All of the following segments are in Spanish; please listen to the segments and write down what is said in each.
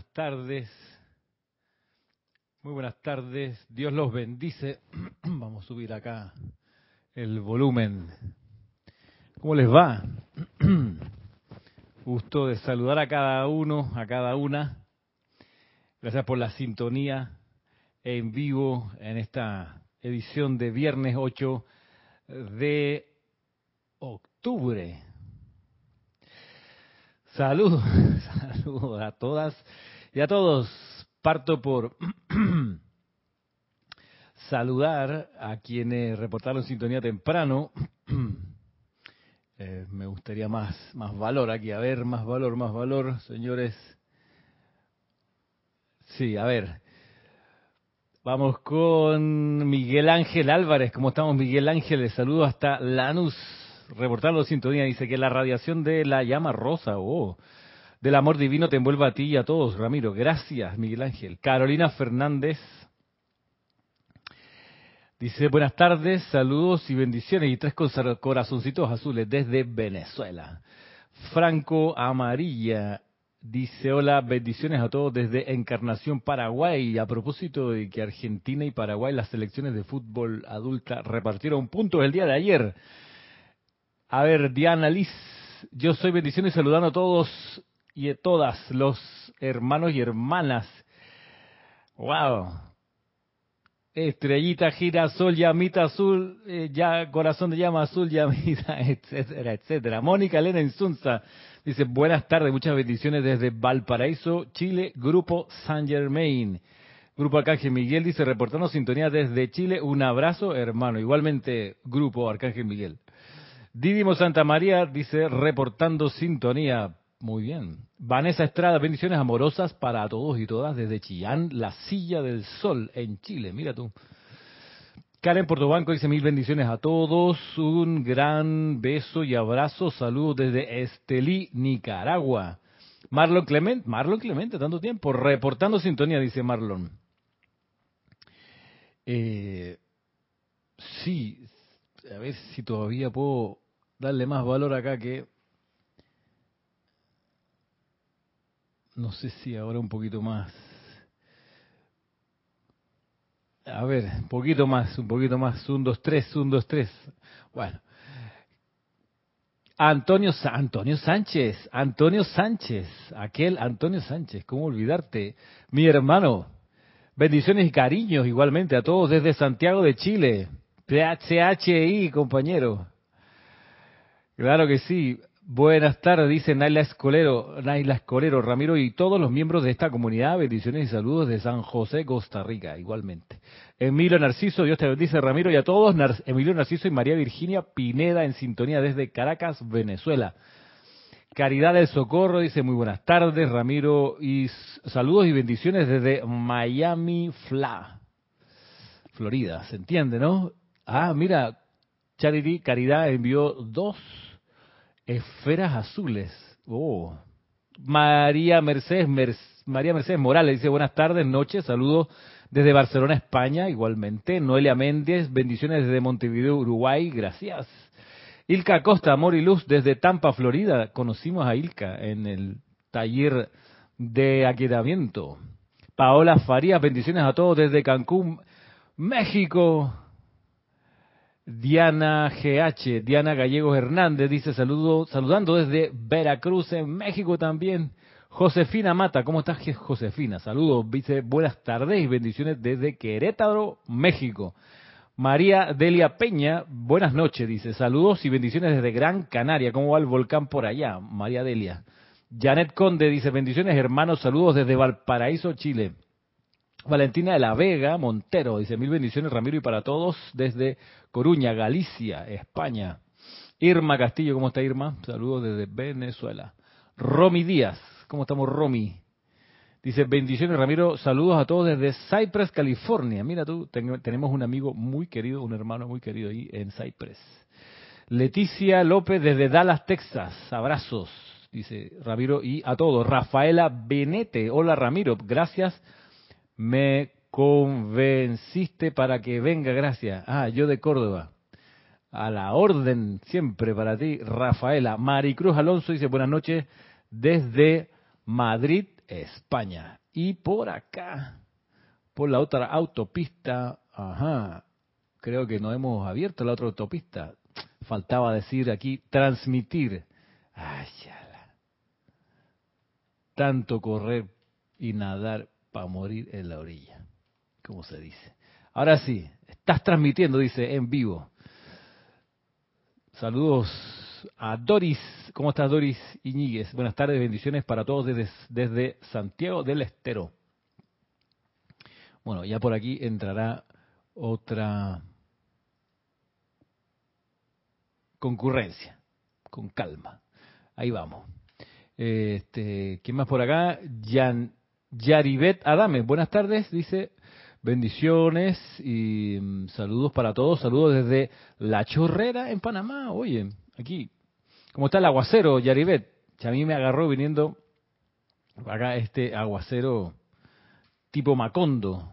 buenas tardes. Muy buenas tardes. Dios los bendice. Vamos a subir acá el volumen. ¿Cómo les va? Gusto de saludar a cada uno, a cada una. Gracias por la sintonía en vivo en esta edición de viernes 8 de octubre. Saludos, saludos a todas y a todos. Parto por saludar a quienes reportaron sintonía temprano. Eh, me gustaría más, más valor aquí, a ver, más valor, más valor, señores. Sí, a ver. Vamos con Miguel Ángel Álvarez. ¿Cómo estamos, Miguel Ángel? Les saludo hasta Lanús reportando sintonía, dice que la radiación de la llama rosa, oh, del amor divino te envuelva a ti y a todos, Ramiro. Gracias, Miguel Ángel. Carolina Fernández dice, buenas tardes, saludos y bendiciones y tres corazoncitos azules desde Venezuela. Franco Amarilla dice, hola, bendiciones a todos desde Encarnación, Paraguay. A propósito de que Argentina y Paraguay, las selecciones de fútbol adulta repartieron puntos el día de ayer. A ver, Diana Liz, yo soy bendiciones saludando a todos y a todas los hermanos y hermanas. Wow. Estrellita, girasol, llamita azul, eh, ya corazón de llama azul, llamita, etcétera, etcétera. Mónica Elena Insunza dice, buenas tardes, muchas bendiciones desde Valparaíso, Chile, Grupo San Germain. Grupo Arcángel Miguel dice, reportando sintonía desde Chile, un abrazo hermano. Igualmente, Grupo Arcángel Miguel. Didimo Santa María dice, reportando sintonía. Muy bien. Vanessa Estrada, bendiciones amorosas para todos y todas desde Chillán, la silla del sol en Chile. Mira tú. Karen Portobanco dice mil bendiciones a todos, un gran beso y abrazo, saludos desde Estelí, Nicaragua. Marlon Clemente, Marlon Clemente, tanto tiempo, reportando sintonía, dice Marlon. Eh, sí, a ver si todavía puedo darle más valor acá que... No sé si ahora un poquito más. A ver, un poquito más, un poquito más. Un, dos, tres, un, dos, tres. Bueno. Antonio, Antonio Sánchez, Antonio Sánchez, aquel Antonio Sánchez, ¿cómo olvidarte? Mi hermano, bendiciones y cariños igualmente a todos desde Santiago de Chile. PHI, compañero. Claro que sí. Buenas tardes, dice Naila Escolero, Naila Escolero, Ramiro y todos los miembros de esta comunidad. Bendiciones y saludos de San José, Costa Rica, igualmente. Emilio Narciso, Dios te bendice, Ramiro, y a todos. Emilio Narciso y María Virginia Pineda en sintonía desde Caracas, Venezuela. Caridad del Socorro dice muy buenas tardes, Ramiro, y saludos y bendiciones desde Miami, Fla, Florida. ¿Se entiende, no? Ah, mira, Charity Caridad envió dos esferas azules. Oh. María Mercedes, María Mercedes Morales dice buenas tardes, noches, saludos desde Barcelona, España, igualmente. Noelia Méndez, bendiciones desde Montevideo, Uruguay, gracias. Ilka Costa, amor y luz desde Tampa, Florida. Conocimos a Ilka en el taller de aquietamiento. Paola Farías, bendiciones a todos desde Cancún, México. Diana GH, Diana Gallegos Hernández dice saludo, saludando desde Veracruz en México también. Josefina Mata, ¿cómo estás Josefina? Saludos, dice buenas tardes y bendiciones desde Querétaro, México. María Delia Peña, buenas noches, dice saludos y bendiciones desde Gran Canaria. ¿Cómo va el volcán por allá? María Delia. Janet Conde dice bendiciones hermanos, saludos desde Valparaíso, Chile. Valentina de la Vega Montero dice mil bendiciones Ramiro y para todos desde Coruña, Galicia, España. Irma Castillo, ¿cómo está Irma? Saludos desde Venezuela. Romy Díaz, ¿cómo estamos Romy? Dice bendiciones Ramiro, saludos a todos desde Cypress, California. Mira tú, tenemos un amigo muy querido, un hermano muy querido ahí en Cypress. Leticia López desde Dallas, Texas. Abrazos, dice Ramiro, y a todos. Rafaela Benete, hola Ramiro, gracias me convenciste para que venga, gracias. Ah, yo de Córdoba. A la orden siempre para ti, Rafaela. Maricruz Alonso dice buenas noches desde Madrid, España. Y por acá, por la otra autopista, ajá, creo que no hemos abierto la otra autopista. Faltaba decir aquí, transmitir. Ay, Tanto correr y nadar para morir en la orilla, como se dice. Ahora sí, estás transmitiendo, dice, en vivo. Saludos a Doris. ¿Cómo estás, Doris Iñiguez? Buenas tardes, bendiciones para todos desde, desde Santiago del Estero. Bueno, ya por aquí entrará otra concurrencia, con calma. Ahí vamos. Este, ¿Quién más por acá? Yan, Yaribet Adame. Buenas tardes, dice. Bendiciones y mm, saludos para todos. Saludos desde La Chorrera en Panamá. Oye, aquí. ¿Cómo está el aguacero, Yaribet? A mí me agarró viniendo acá este aguacero tipo Macondo.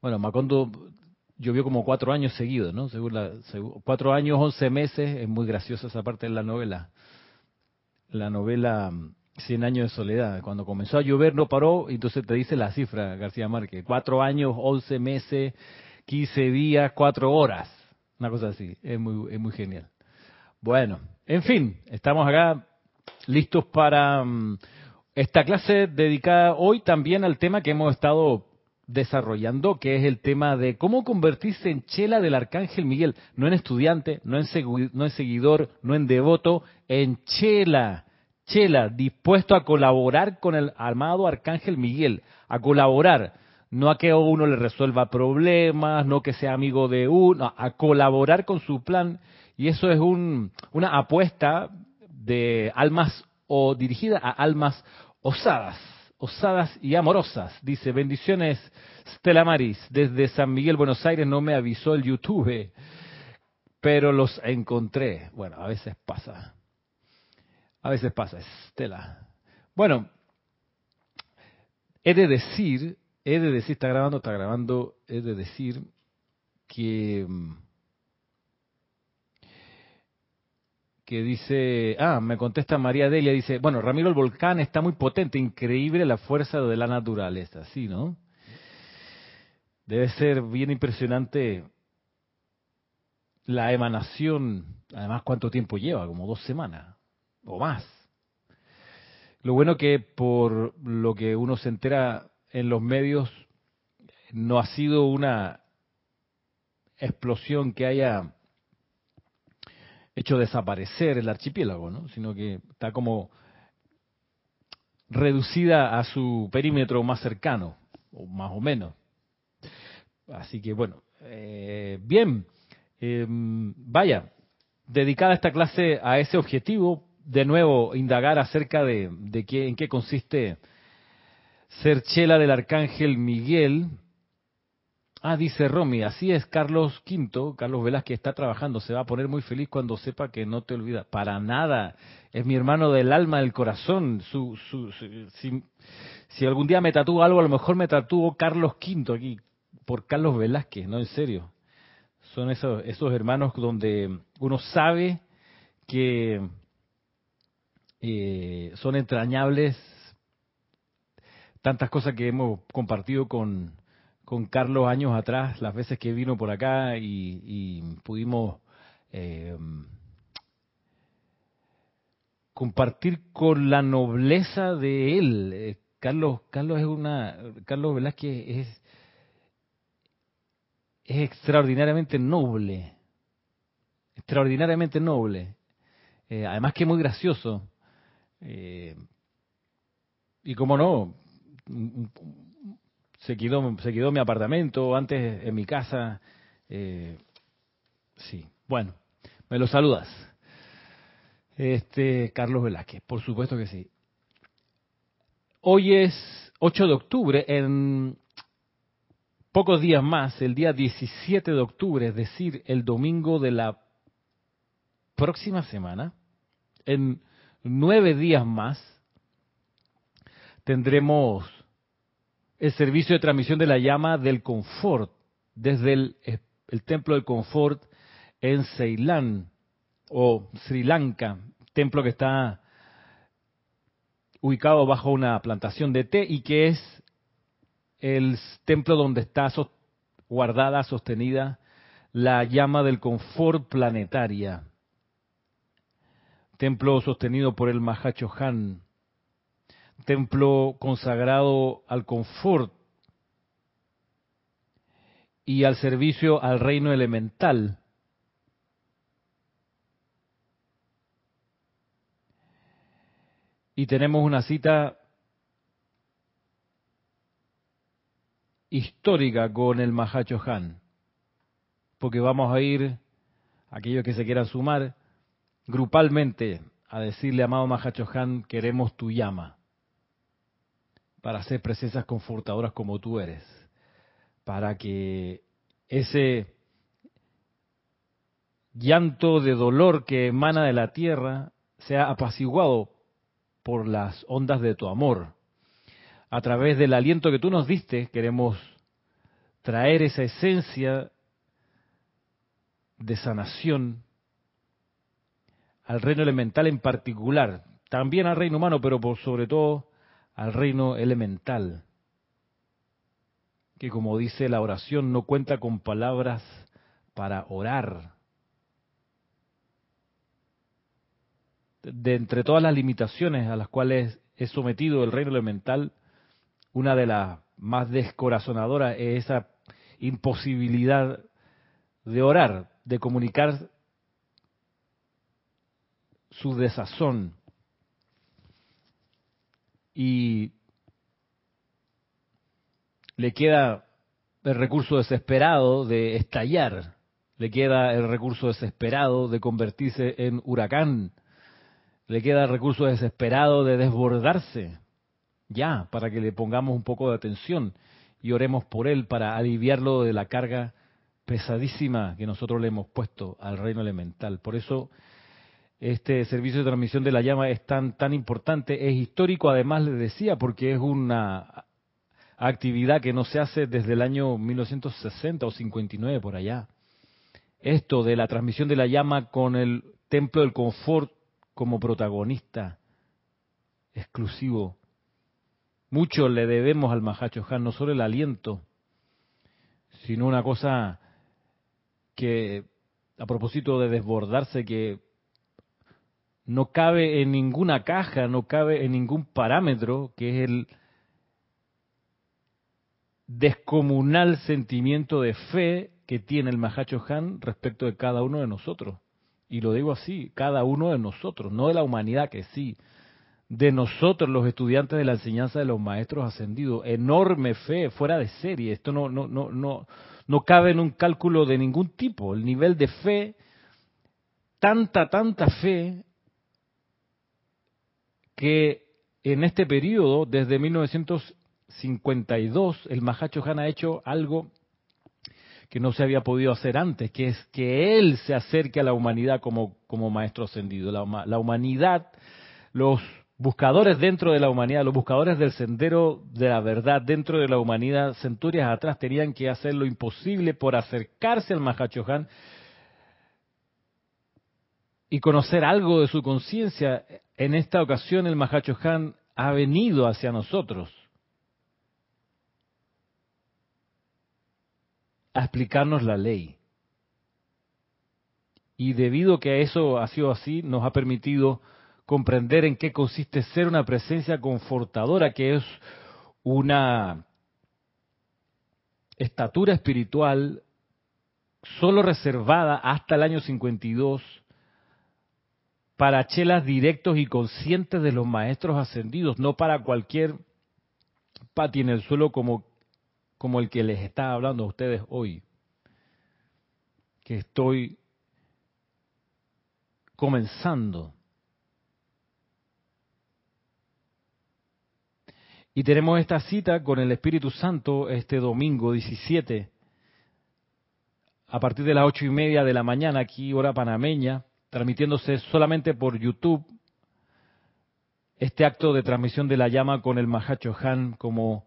Bueno, Macondo llovió como cuatro años seguidos, ¿no? Según la, cuatro años, once meses. Es muy graciosa esa parte de la novela. La novela mm, Cien años de soledad. Cuando comenzó a llover no paró, entonces te dice la cifra, García Márquez. Cuatro años, once meses, quince días, cuatro horas. Una cosa así. Es muy, es muy genial. Bueno, en fin, estamos acá listos para mm, esta clase dedicada hoy también al tema que hemos estado desarrollando, que es el tema de cómo convertirse en chela del Arcángel Miguel, no en estudiante, no en, no en seguidor, no en devoto, en chela Chela, dispuesto a colaborar con el amado Arcángel Miguel, a colaborar, no a que uno le resuelva problemas, no que sea amigo de uno, a colaborar con su plan. Y eso es un, una apuesta de almas o dirigida a almas osadas, osadas y amorosas. Dice, bendiciones Stella Maris, desde San Miguel, Buenos Aires, no me avisó el YouTube, pero los encontré. Bueno, a veces pasa. A veces pasa, Estela. Bueno, he de decir, he de decir, está grabando, está grabando, he de decir que que dice, ah, me contesta María Delia, dice, bueno, Ramiro el volcán está muy potente, increíble la fuerza de la naturaleza, ¿sí, no? Debe ser bien impresionante la emanación, además cuánto tiempo lleva, como dos semanas o más. Lo bueno que por lo que uno se entera en los medios, no ha sido una explosión que haya hecho desaparecer el archipiélago, ¿no? sino que está como reducida a su perímetro más cercano, o más o menos. Así que bueno, eh, bien, em, vaya, dedicada esta clase a ese objetivo, de nuevo indagar acerca de, qué, en qué consiste ser chela del arcángel Miguel. Ah, dice Romy, así es, Carlos V, Carlos Velázquez está trabajando, se va a poner muy feliz cuando sepa que no te olvida. Para nada, es mi hermano del alma, del corazón. Su, su, si, algún día me tatúo algo, a lo mejor me tatúo Carlos V aquí, por Carlos Velázquez, no, en serio. Son esos, esos hermanos donde uno sabe que eh, son entrañables tantas cosas que hemos compartido con, con Carlos años atrás, las veces que vino por acá y, pudimos eh, compartir con la nobleza de él. Eh, Carlos, Carlos es una, Carlos Velázquez es, es extraordinariamente noble, extraordinariamente noble. además que muy gracioso. Eh, y como no, se quedó, se quedó mi apartamento, antes en mi casa. Eh, sí, bueno, me lo saludas. Este, Carlos Velázquez, por supuesto que sí. Hoy es 8 de octubre, en pocos días más, el día 17 de octubre, es decir, el domingo de la próxima semana, en nueve días más, tendremos el servicio de transmisión de la llama del confort desde el, templo del confort en Ceilán o Sri Lanka, templo que está ubicado bajo una plantación de té y que es el templo donde está guardada, sostenida la llama del confort planetaria. Templo sostenido por el Han, Templo consagrado al confort y al servicio al reino elemental. Y tenemos una cita histórica con el Han, porque vamos a ir, aquellos que se quieran sumar, grupalmente a decirle, amado Han, queremos tu llama, para hacer presencias confortadoras como tú eres, para que ese llanto de dolor que emana de la tierra sea apaciguado por las ondas de tu amor. A través del aliento que tú nos diste, queremos traer esa esencia de sanación al reino elemental en particular, también al reino humano, pero por sobre todo al reino elemental, que como dice la oración no cuenta con palabras para orar. De entre todas las limitaciones a las cuales es sometido el reino elemental, una de las más descorazonadoras es esa imposibilidad de orar, de comunicar su desazón. Y le queda el recurso desesperado de estallar, le queda el recurso desesperado de convertirse en huracán, le queda el recurso desesperado de desbordarse ya, para que le pongamos un poco de atención y oremos por él para aliviarlo de la carga pesadísima que nosotros le hemos puesto al reino elemental. Por eso este servicio de transmisión de la llama es tan tan importante, es histórico además le decía porque es una actividad que no se hace desde el año 1960 o 59 por allá. Esto de la transmisión de la llama con el templo del confort como protagonista exclusivo mucho le debemos al Mahacho Han, no solo el aliento, sino una cosa que, a propósito de desbordarse, que no cabe en ninguna caja, no cabe en ningún parámetro, que es el descomunal sentimiento de fe que tiene el Mahacho Han respecto de cada uno de nosotros. Y lo digo así, cada uno de nosotros, no de la humanidad que sí, de nosotros, los estudiantes de la enseñanza de los maestros ascendidos. Enorme fe, fuera de serie. Esto no, no, no, no, no cabe en un cálculo de ningún tipo. El nivel de fe, tanta, tanta fe, que en este periodo, desde 1952, el Mahacho Han ha hecho algo que no se había podido hacer antes, que es que él se acerque a la humanidad como, maestro ascendido. La, la humanidad, los buscadores dentro de la humanidad, los buscadores del sendero de la verdad dentro de la humanidad, centurias atrás tenían que hacer lo imposible por acercarse al Mahachohan y conocer algo de su conciencia. En esta ocasión el Mahachohan ha venido hacia nosotros a explicarnos la ley. Y debido a que eso ha sido así, nos ha permitido comprender en qué consiste ser una presencia confortadora, que es una estatura espiritual solo reservada hasta el año 52 para chelas directos y conscientes de los maestros ascendidos, no para cualquier pati en el suelo como, como el que les está hablando a ustedes hoy, que estoy comenzando. Y tenemos esta cita con el Espíritu Santo este domingo 17, a partir de las ocho y media de la mañana, aquí hora panameña, transmitiéndose solamente por YouTube, este acto de transmisión de la llama con el Mahacho Han como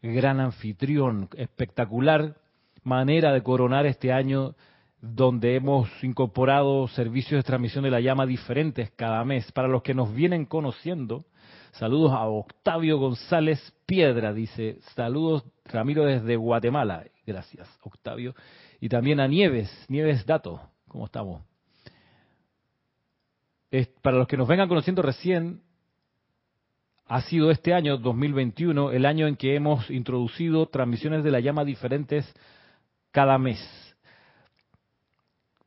gran anfitrión, espectacular manera de coronar este año donde hemos incorporado servicios de transmisión de la llama diferentes cada mes. Para los que nos vienen conociendo, Saludos a Octavio González Piedra, dice, saludos Ramiro desde Guatemala. Gracias, Octavio. Y también a Nieves, Nieves Dato, ¿cómo estamos? Para los que nos vengan conociendo recién, ha sido este año 2021 el año en que hemos introducido transmisiones de la llama diferentes cada mes.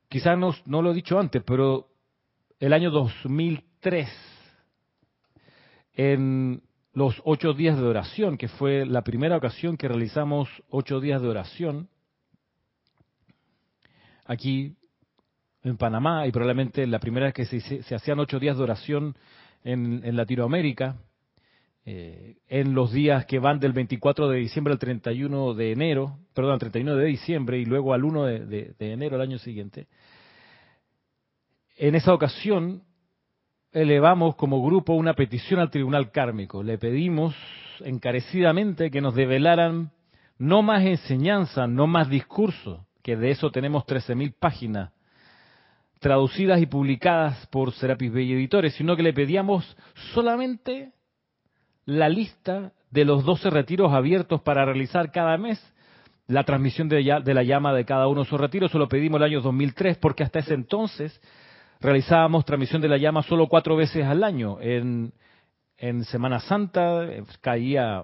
Quizás no, no lo he dicho antes, pero el año 2003, en los ocho días de oración, que fue la primera ocasión que realizamos ocho días de oración aquí en Panamá y probablemente la primera vez que se, hacían ocho días de oración en, Latinoamérica, eh, en los días que van del 24 de diciembre al 31 de enero, perdón, al 31 de diciembre y luego al 1 de, enero el año siguiente. En esa ocasión elevamos como grupo una petición al tribunal kármico. Le pedimos encarecidamente que nos develaran no más enseñanza, no más discurso, que de eso tenemos 13.000 páginas traducidas y publicadas por Serapis Bay Editores, sino que le pedíamos solamente la lista de los 12 retiros abiertos para realizar cada mes, la transmisión de, la llama de cada uno de esos retiros, se lo pedimos el año 2003, porque hasta ese entonces realizábamos transmisión de la llama solo cuatro veces al año. En, en Semana Santa eh, caía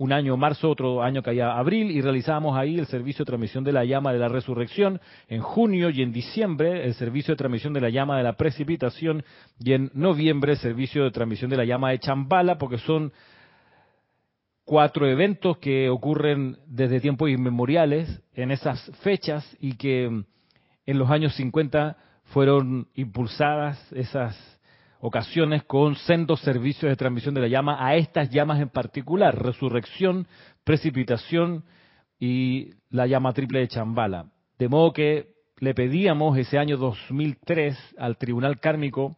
un año marzo, otro año caía abril, y realizábamos ahí el servicio de transmisión de la llama de la resurrección. En junio y en diciembre el servicio de transmisión de la llama de la precipitación, y en noviembre el servicio de transmisión de la llama de Chambala, porque son cuatro eventos que ocurren desde tiempos inmemoriales en esas fechas y que en los años 50 fueron impulsadas esas ocasiones con sendos servicios de transmisión de la llama a estas llamas en particular, resurrección, precipitación y la llama triple de Chambala. De modo que le pedíamos ese año 2003 al Tribunal Kármico,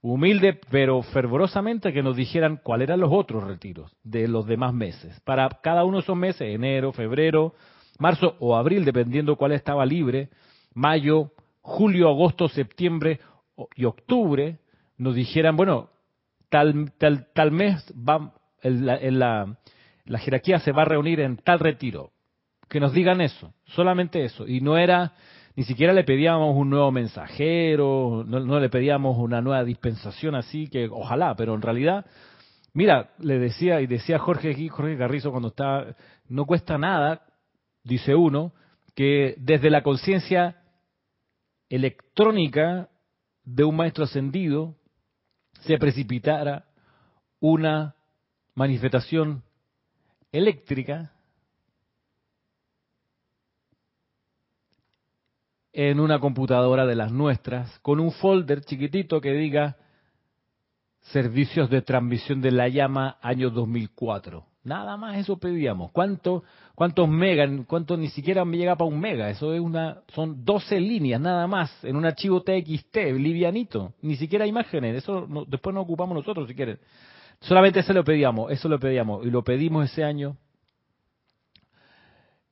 humilde pero fervorosamente, que nos dijeran cuáles eran los otros retiros de los demás meses. Para cada uno de esos meses, enero, febrero, marzo o abril, dependiendo cuál estaba libre, mayo, julio, agosto, septiembre y octubre, nos dijeran, bueno, tal, tal, tal mes va, la, la jerarquía se va a reunir en tal retiro. Que nos digan eso, solamente eso. Y no era, ni siquiera le pedíamos un nuevo mensajero, no, no, le pedíamos una nueva dispensación así, que ojalá, pero en realidad, mira, le decía, y decía Jorge, Jorge Carrizo cuando estaba, no cuesta nada, dice uno, que desde la conciencia electrónica de un maestro ascendido se precipitara una manifestación eléctrica en una computadora de las nuestras con un folder chiquitito que diga servicios de transmisión de la llama año 2004. Nada más eso pedíamos. ¿Cuánto, ¿Cuántos megas? ¿Cuánto ni siquiera me llega para un mega? Eso es una, son 12 líneas nada más en un archivo TXT, livianito. Ni siquiera imágenes. Eso después nos ocupamos nosotros si quieren. Solamente eso lo pedíamos, eso lo pedíamos. Y lo pedimos ese año.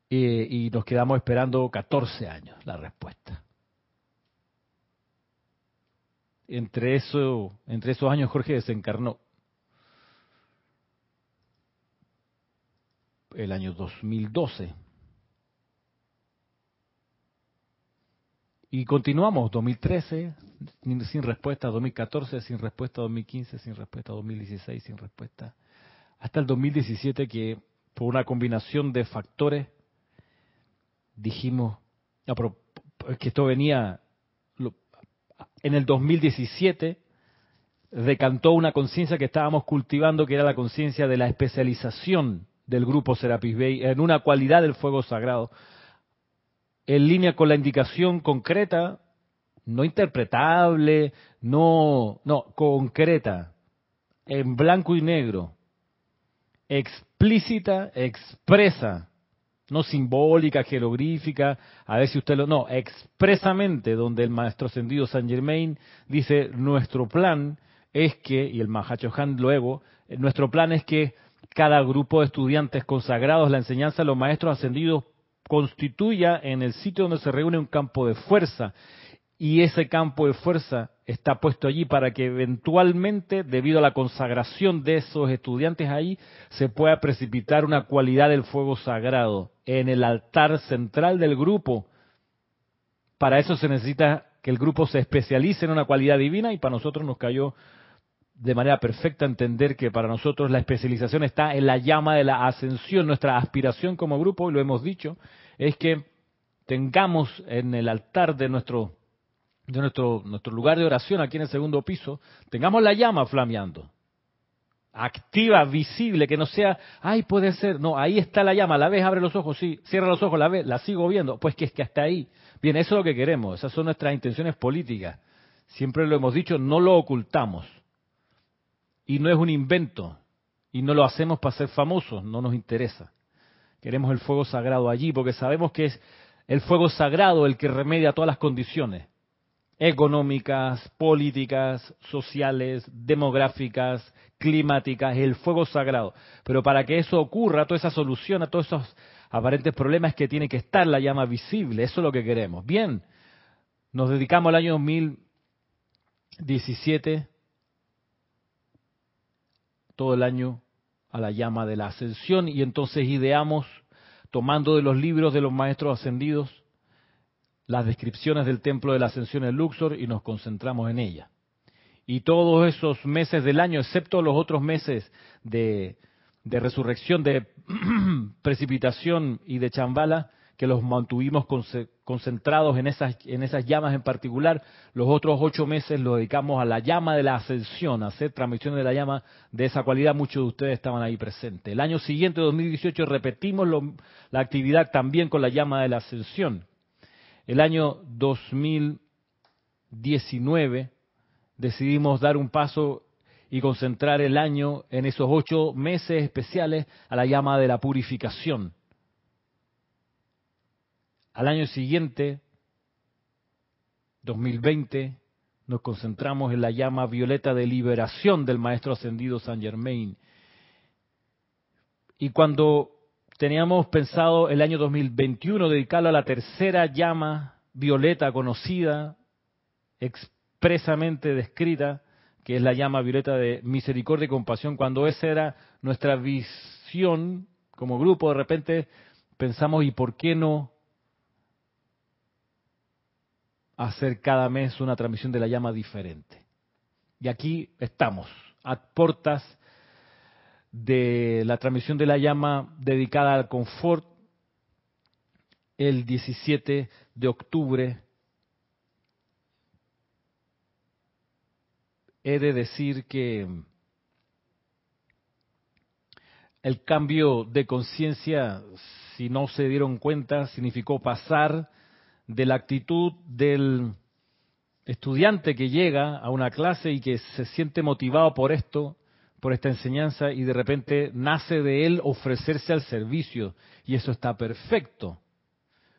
y nos quedamos esperando 14 años la respuesta. Entre, eso, entre esos años Jorge desencarnó. El año 2012. Y continuamos, 2013 sin respuesta, 2014 sin respuesta, 2015 sin respuesta, 2016 sin respuesta, hasta el 2017 que por una combinación de factores dijimos que esto venía en el 2017 decantó una conciencia que estábamos cultivando que era la conciencia de la especialización del grupo Serapis Bay en una cualidad del fuego sagrado, en línea con la indicación concreta, no interpretable, no, no, concreta, en blanco y negro, explícita, expresa, no simbólica, jeroglífica, a ver si usted lo, no, expresamente, donde el maestro ascendido San Germain dice, nuestro plan es que, y el Mahacho Han luego, nuestro plan es que cada grupo de estudiantes consagrados la enseñanza de los maestros ascendidos constituya en el sitio donde se reúne un campo de fuerza y ese campo de fuerza está puesto allí para que eventualmente, debido a la consagración de esos estudiantes ahí, se pueda precipitar una cualidad del fuego sagrado en el altar central del grupo. Para eso se necesita que el grupo se especialice en una cualidad divina y para nosotros nos cayó de manera perfecta entender que para nosotros la especialización está en la llama de la ascensión. Nuestra aspiración como grupo, y lo hemos dicho, es que tengamos en el altar de nuestro de nuestro, nuestro lugar de oración aquí en el segundo piso, tengamos la llama flameando. Activa, visible, que no sea, ay, puede ser, no, ahí está la llama, la ves, abre los ojos, sí, cierra los ojos, la ves, la sigo viendo, pues que es que hasta ahí. Bien, eso es lo que queremos, esas son nuestras intenciones políticas. Siempre lo hemos dicho, no lo ocultamos. Y no es un invento, y no lo hacemos para ser famosos, no nos interesa. Queremos el fuego sagrado allí, porque sabemos que es el fuego sagrado el que remedia todas las condiciones económicas, políticas, sociales, demográficas, climáticas, el fuego sagrado. Pero para que eso ocurra, toda esa solución a todos esos aparentes problemas es que tiene que estar la llama visible, eso es lo que queremos. Bien, nos dedicamos al año 2017, todo el año a la llama de la ascensión y entonces ideamos, tomando de los libros de los maestros ascendidos, las descripciones del templo de la ascensión en Luxor y nos concentramos en ella. Y todos esos meses del año, excepto los otros meses de, resurrección, de precipitación y de chambala, que los mantuvimos concentrados en esas, en esas llamas en particular, los otros ocho meses los dedicamos a la llama de la ascensión, a hacer transmisión de la llama de esa cualidad. Muchos de ustedes estaban ahí presentes. El año siguiente, 2018, repetimos la actividad también con la llama de la ascensión. El año 2019 decidimos dar un paso y concentrar el año en esos ocho meses especiales a la llama de la purificación. Al año siguiente, 2020, nos concentramos en la llama violeta de liberación del Maestro Ascendido San Germain. Y cuando teníamos pensado el año 2021 dedicarlo a la tercera llama violeta conocida, expresamente descrita, que es la llama violeta de misericordia y compasión. Cuando esa era nuestra visión como grupo, de repente pensamos, ¿y por qué no hacer cada mes una transmisión de la llama diferente? Y aquí estamos, a portas de la transmisión de la llama dedicada al confort el 17 de octubre. He de decir que el cambio de conciencia, si no se dieron cuenta, significó pasar de la actitud del estudiante que llega a una clase y que se siente motivado por esto por esta enseñanza y de repente nace de él ofrecerse al servicio y eso está perfecto.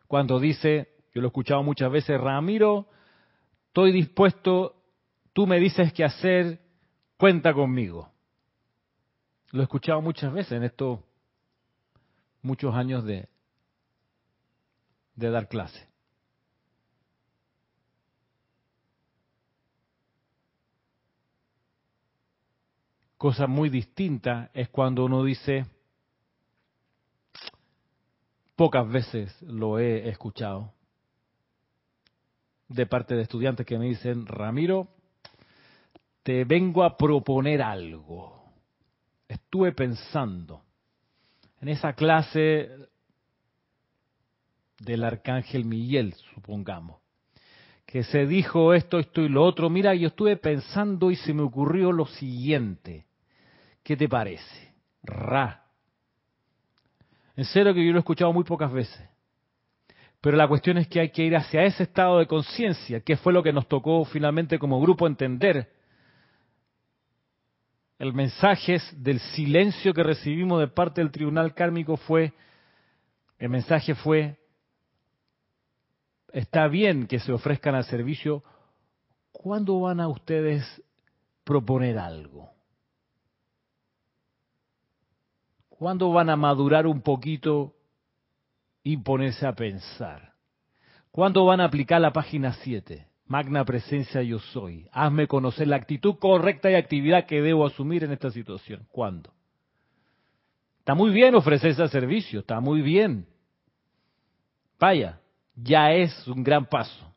Cuando dice, yo lo he escuchado muchas veces, Ramiro, estoy dispuesto, tú me dices qué hacer, cuenta conmigo. Lo he escuchado muchas veces en estos muchos años de, de dar clase. Cosa muy distinta es cuando uno dice, pocas veces lo he escuchado, de parte de estudiantes que me dicen, Ramiro, te vengo a proponer algo. Estuve pensando en esa clase del arcángel Miguel, supongamos, que se dijo esto, esto y lo otro. Mira, yo estuve pensando y se me ocurrió lo siguiente. ¿Qué te parece? Ra. En serio que yo lo he escuchado muy pocas veces. Pero la cuestión es que hay que ir hacia ese estado de conciencia, que fue lo que nos tocó finalmente como grupo entender. El mensaje del silencio que recibimos de parte del tribunal kármico fue, el mensaje fue, está bien que se ofrezcan al servicio, ¿cuándo van a ustedes proponer algo? ¿Cuándo van a madurar un poquito y ponerse a pensar? ¿Cuándo van a aplicar la página 7? Magna presencia yo soy. Hazme conocer la actitud correcta y actividad que debo asumir en esta situación. ¿Cuándo? Está muy bien ofrecer ese servicio, está muy bien. Vaya, ya es un gran paso.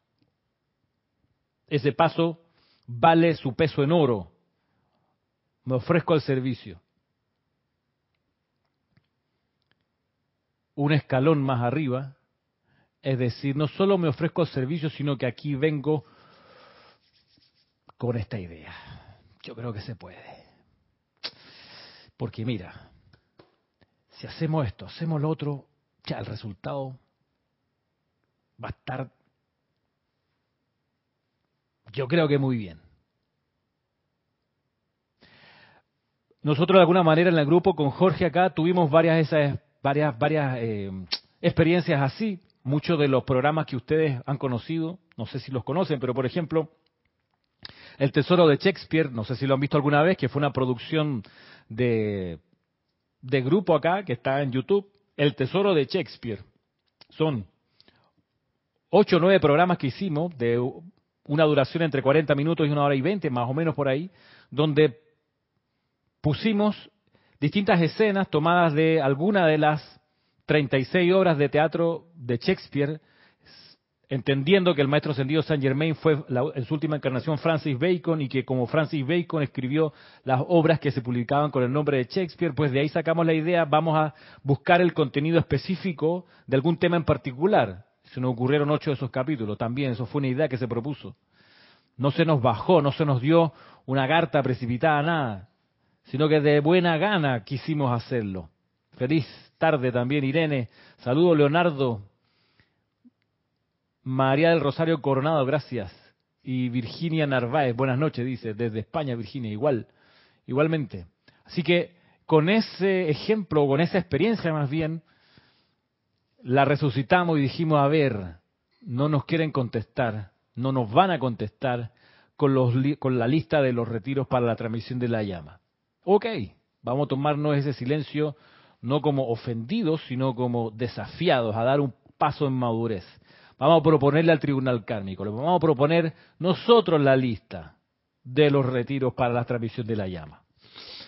Ese paso vale su peso en oro. Me ofrezco al servicio. Un escalón más arriba, es decir, no solo me ofrezco al servicio, sino que aquí vengo con esta idea. Yo creo que se puede. Porque mira, si hacemos esto, hacemos lo otro, ya el resultado va a estar, yo creo que muy bien. Nosotros de alguna manera en el grupo con Jorge acá tuvimos varias esas varias varias eh, experiencias así. Muchos de los programas que ustedes han conocido, no sé si los conocen, pero por ejemplo, El Tesoro de Shakespeare, no sé si lo han visto alguna vez, que fue una producción de, de grupo acá, que está en YouTube, El Tesoro de Shakespeare. Son ocho o nueve programas que hicimos de una duración entre 40 minutos y una hora y 20, más o menos por ahí, donde pusimos distintas escenas tomadas de alguna de las 36 obras de teatro de Shakespeare, entendiendo que el maestro ascendido Saint Germain fue en su última encarnación Francis Bacon y que como Francis Bacon escribió las obras que se publicaban con el nombre de Shakespeare, pues de ahí sacamos la idea, vamos a buscar el contenido específico de algún tema en particular. Se nos ocurrieron ocho de esos capítulos también, eso fue una idea que se propuso. No se nos bajó, no se nos dio una carta precipitada, nada, sino que de buena gana quisimos hacerlo. Feliz tarde también, Irene. Saludo, Leonardo. María del Rosario Coronado, gracias. Y Virginia Narváez, buenas noches, dice, desde España, Virginia, igual, igualmente. Así que con ese ejemplo, con esa experiencia más bien, la resucitamos y dijimos, a ver, no nos quieren contestar, no nos van a contestar con, con la lista de los retiros para la transmisión de la llama. Ok, vamos a tomarnos ese silencio no como ofendidos, sino como desafiados a dar un paso en madurez. Vamos a proponerle al tribunal kármico, le vamos a proponer nosotros la lista de los retiros para la transmisión de la llama.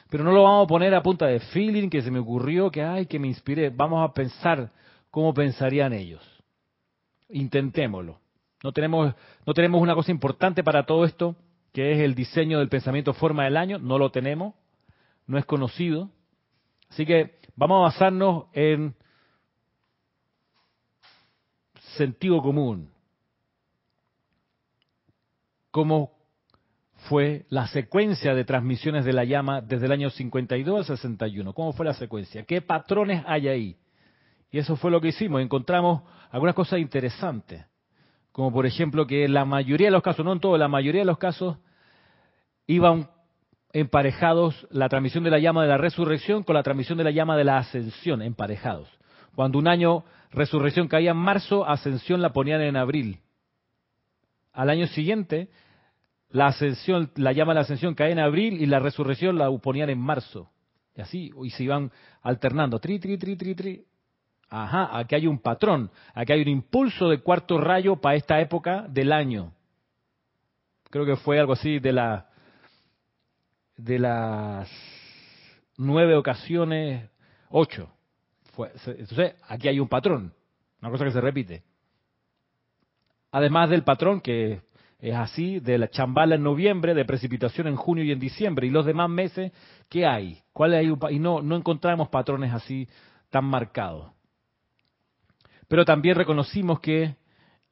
Pero no lo vamos a poner a punta de feeling que se me ocurrió, que ay, que me inspiré. Vamos a pensar ¿cómo pensarían ellos? Intentémoslo. No tenemos, no tenemos una cosa importante para todo esto, que es el diseño del pensamiento forma del año, no lo tenemos, no es conocido. Así que vamos a basarnos en sentido común. ¿Cómo fue la secuencia de transmisiones de la llama desde el año 52 al 61? ¿Cómo fue la secuencia? ¿Qué patrones hay ahí? Y eso fue lo que hicimos. Encontramos algunas cosas interesantes, como por ejemplo que la mayoría de los casos, no en todo, la mayoría de los casos iban emparejados la transmisión de la llama de la resurrección con la transmisión de la llama de la ascensión, emparejados. Cuando un año resurrección caía en marzo, ascensión la ponían en abril. Al año siguiente, la ascensión, la llama de la ascensión caía en abril y la resurrección la ponían en marzo. Y así, y se iban alternando, tri, tri, tri, tri, tri, Ajá, aquí hay un patrón, aquí hay un impulso de cuarto rayo para esta época del año. Creo que fue algo así de la de las nueve ocasiones, ocho. entonces, aquí hay un patrón, una cosa que se repite. Además del patrón que es así, de la chambala en noviembre, de precipitación en junio y en diciembre, y los demás meses, ¿qué hay? ¿Cuál hay? Y no, no encontramos patrones así tan marcados. Pero también reconocimos que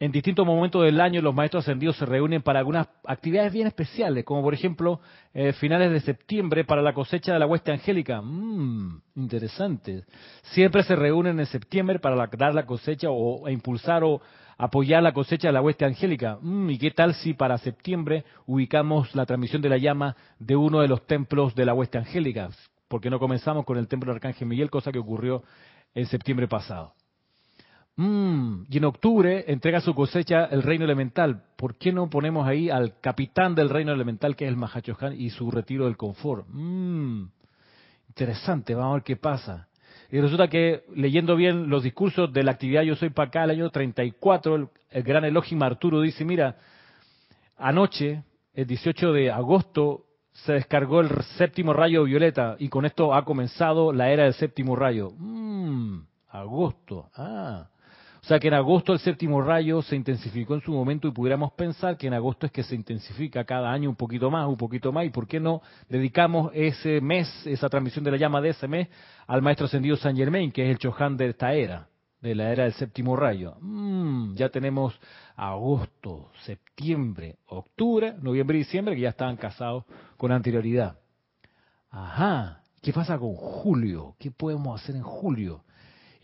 en distintos momentos del año los maestros ascendidos se reúnen para algunas actividades bien especiales, como por ejemplo eh, finales de septiembre para la cosecha de la hueste angélica. Mmm, interesante. Siempre se reúnen en septiembre para dar la cosecha o impulsar o apoyar la cosecha de la hueste angélica. Mm, ¿Y qué tal si para septiembre ubicamos la transmisión de la llama de uno de los templos de la hueste angélica? Porque no comenzamos con el templo de Arcángel Miguel, cosa que ocurrió en septiembre pasado. Mm, y en octubre entrega su cosecha el reino elemental. ¿Por qué no ponemos ahí al capitán del reino elemental, que es el Mahachohan, y su retiro del confort? Mm, interesante, vamos a ver qué pasa. Y resulta que, leyendo bien los discursos de la actividad Yo Soy para acá, el año 34, el, el gran Elohim Arturo dice, mira, anoche, el 18 de agosto, se descargó el séptimo rayo violeta y con esto ha comenzado la era del séptimo rayo. Mmm, agosto. Ah. O sea que en agosto el séptimo rayo se intensificó en su momento y pudiéramos pensar que en agosto es que se intensifica cada año un poquito más, un poquito más. ¿Y por qué no dedicamos ese mes, esa transmisión de la llama de ese mes, al maestro ascendido San Germain, que es el Chohan de esta era, de la era del séptimo rayo? Mm, ya tenemos agosto, septiembre, octubre, noviembre y diciembre, que ya estaban casados con anterioridad. Ajá, ¿qué pasa con julio? ¿Qué podemos hacer en julio?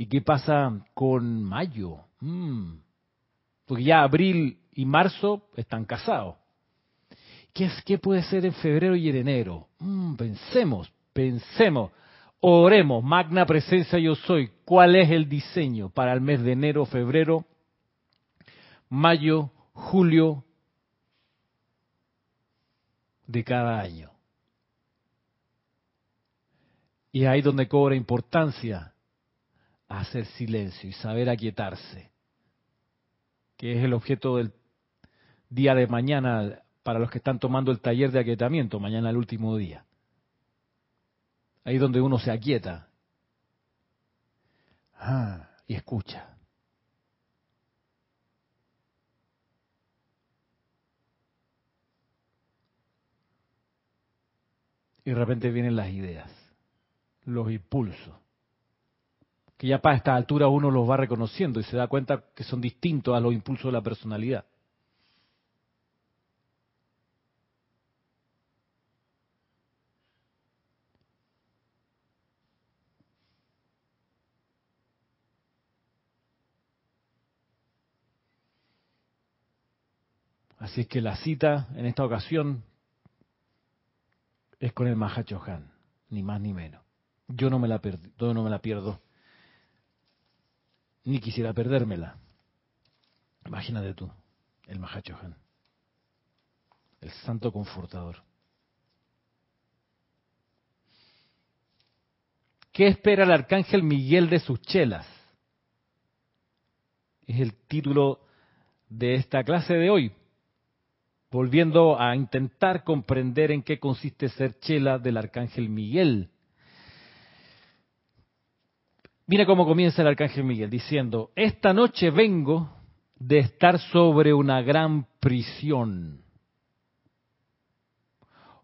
¿Y qué pasa con mayo? Mm. Porque ya abril y marzo están casados. ¿Qué, es, ¿Qué puede ser en febrero y en enero? Mm, pensemos, pensemos. Oremos, magna presencia yo soy. ¿Cuál es el diseño para el mes de enero, febrero, mayo, julio de cada año? Y ahí donde cobra importancia hacer silencio y saber aquietarse, que es el objeto del día de mañana para los que están tomando el taller de aquietamiento, mañana el último día. Ahí donde uno se aquieta ah, y escucha. Y de repente vienen las ideas, los impulsos que ya para esta altura uno los va reconociendo y se da cuenta que son distintos a los impulsos de la personalidad. Así es que la cita en esta ocasión es con el Mahacho Han, ni más ni menos. Yo no me la, yo no me la pierdo ni quisiera perdérmela. Imagínate tú, el Mahachohan, el santo confortador. ¿Qué espera el arcángel Miguel de sus chelas? Es el título de esta clase de hoy, volviendo a intentar comprender en qué consiste ser chela del arcángel Miguel. Mira cómo comienza el arcángel Miguel diciendo, esta noche vengo de estar sobre una gran prisión.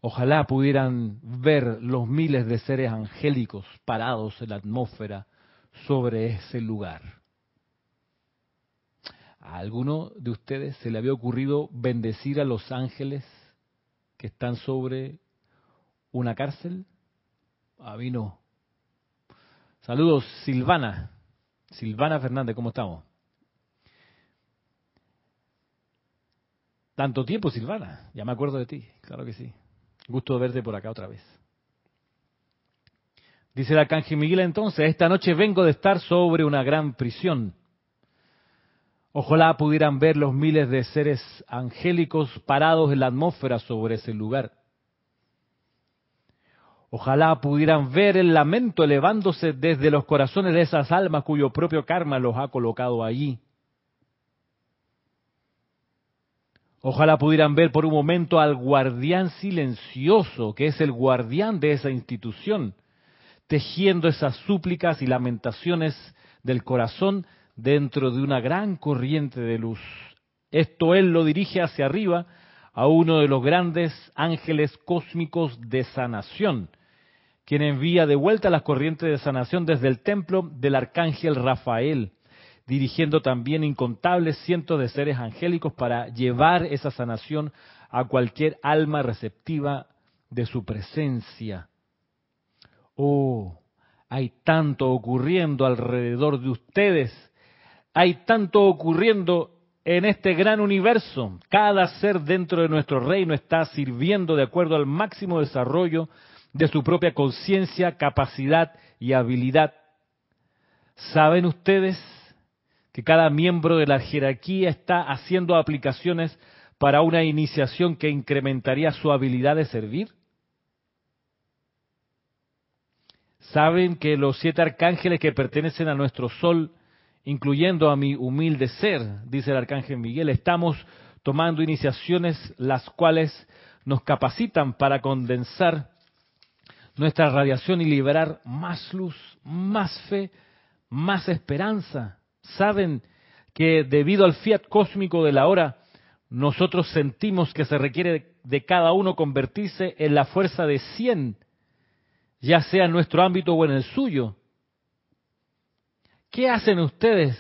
Ojalá pudieran ver los miles de seres angélicos parados en la atmósfera sobre ese lugar. ¿A alguno de ustedes se le había ocurrido bendecir a los ángeles que están sobre una cárcel? A mí no. Saludos, Silvana. Silvana Fernández, ¿cómo estamos? Tanto tiempo, Silvana. Ya me acuerdo de ti, claro que sí. Gusto verte por acá otra vez. Dice el arcángel Miguel entonces, esta noche vengo de estar sobre una gran prisión. Ojalá pudieran ver los miles de seres angélicos parados en la atmósfera sobre ese lugar. Ojalá pudieran ver el lamento elevándose desde los corazones de esas almas cuyo propio karma los ha colocado allí. Ojalá pudieran ver por un momento al guardián silencioso, que es el guardián de esa institución, tejiendo esas súplicas y lamentaciones del corazón dentro de una gran corriente de luz. Esto él lo dirige hacia arriba a uno de los grandes ángeles cósmicos de sanación, quien envía de vuelta las corrientes de sanación desde el templo del arcángel Rafael, dirigiendo también incontables cientos de seres angélicos para llevar esa sanación a cualquier alma receptiva de su presencia. Oh, hay tanto ocurriendo alrededor de ustedes, hay tanto ocurriendo en este gran universo. Cada ser dentro de nuestro reino está sirviendo de acuerdo al máximo desarrollo de su propia conciencia, capacidad y habilidad. ¿Saben ustedes que cada miembro de la jerarquía está haciendo aplicaciones para una iniciación que incrementaría su habilidad de servir? ¿Saben que los siete arcángeles que pertenecen a nuestro sol, incluyendo a mi humilde ser, dice el arcángel Miguel, estamos tomando iniciaciones las cuales nos capacitan para condensar nuestra radiación y liberar más luz, más fe, más esperanza. Saben que debido al fiat cósmico de la hora, nosotros sentimos que se requiere de cada uno convertirse en la fuerza de 100, ya sea en nuestro ámbito o en el suyo. ¿Qué hacen ustedes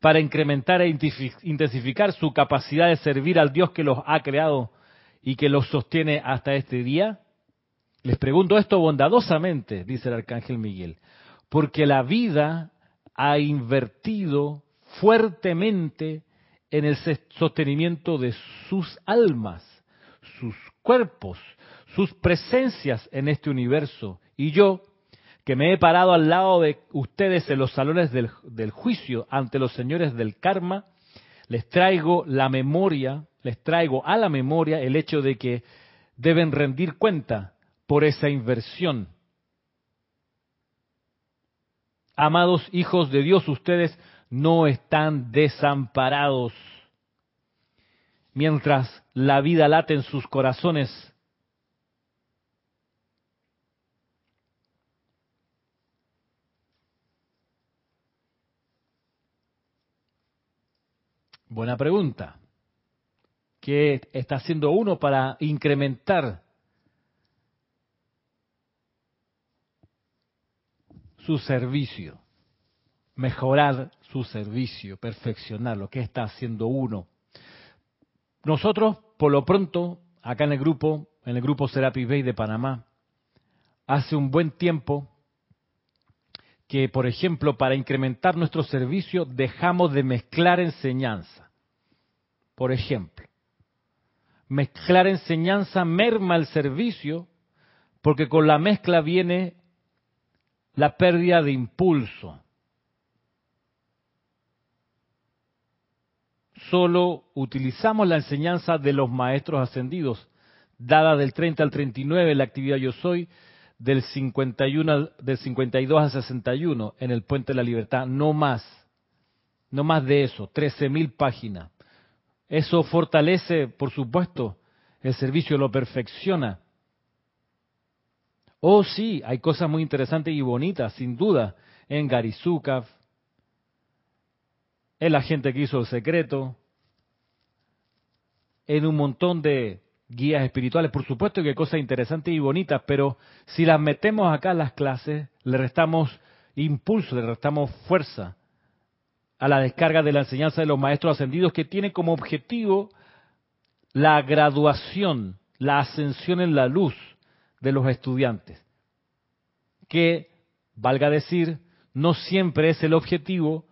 para incrementar e intensificar su capacidad de servir al Dios que los ha creado y que los sostiene hasta este día? Les pregunto esto bondadosamente, dice el arcángel Miguel, porque la vida ha invertido fuertemente en el sostenimiento de sus almas, sus cuerpos, sus presencias en este universo. Y yo, que me he parado al lado de ustedes en los salones del, juicio ante los señores del karma, les traigo la memoria, les traigo a la memoria el hecho de que deben rendir cuenta por esa inversión. Amados hijos de Dios, ustedes no están desamparados. Mientras la vida late en sus corazones, Buena pregunta. ¿Qué está haciendo uno para incrementar su servicio, mejorar su servicio, perfeccionar lo que está haciendo uno. Nosotros, por lo pronto, acá en el grupo, en el grupo Serapis Bay de Panamá, hace un buen tiempo que, por ejemplo, para incrementar nuestro servicio dejamos de mezclar enseñanza. Por ejemplo, mezclar enseñanza merma el servicio porque con la mezcla viene la pérdida de impulso. Solo utilizamos la enseñanza de los maestros ascendidos, dada del 30 al 39 en la actividad Yo Soy, del 51 del 52 al 61 en el Puente de la Libertad, no más. No más de eso, 13.000 páginas. Eso fortalece, por supuesto, el servicio, lo perfecciona. Oh, sí, hay cosas muy interesantes y bonitas, sin duda, en Garizukaf, en la gente que hizo el secreto, en un montón de guías espirituales, por supuesto que hay cosas interesantes y bonitas, pero si las metemos acá en las clases, le restamos impulso, le restamos fuerza a la descarga de la enseñanza de los maestros ascendidos que tiene como objetivo la graduación, la ascensión en la luz de los estudiantes, que, valga decir, no siempre es el objetivo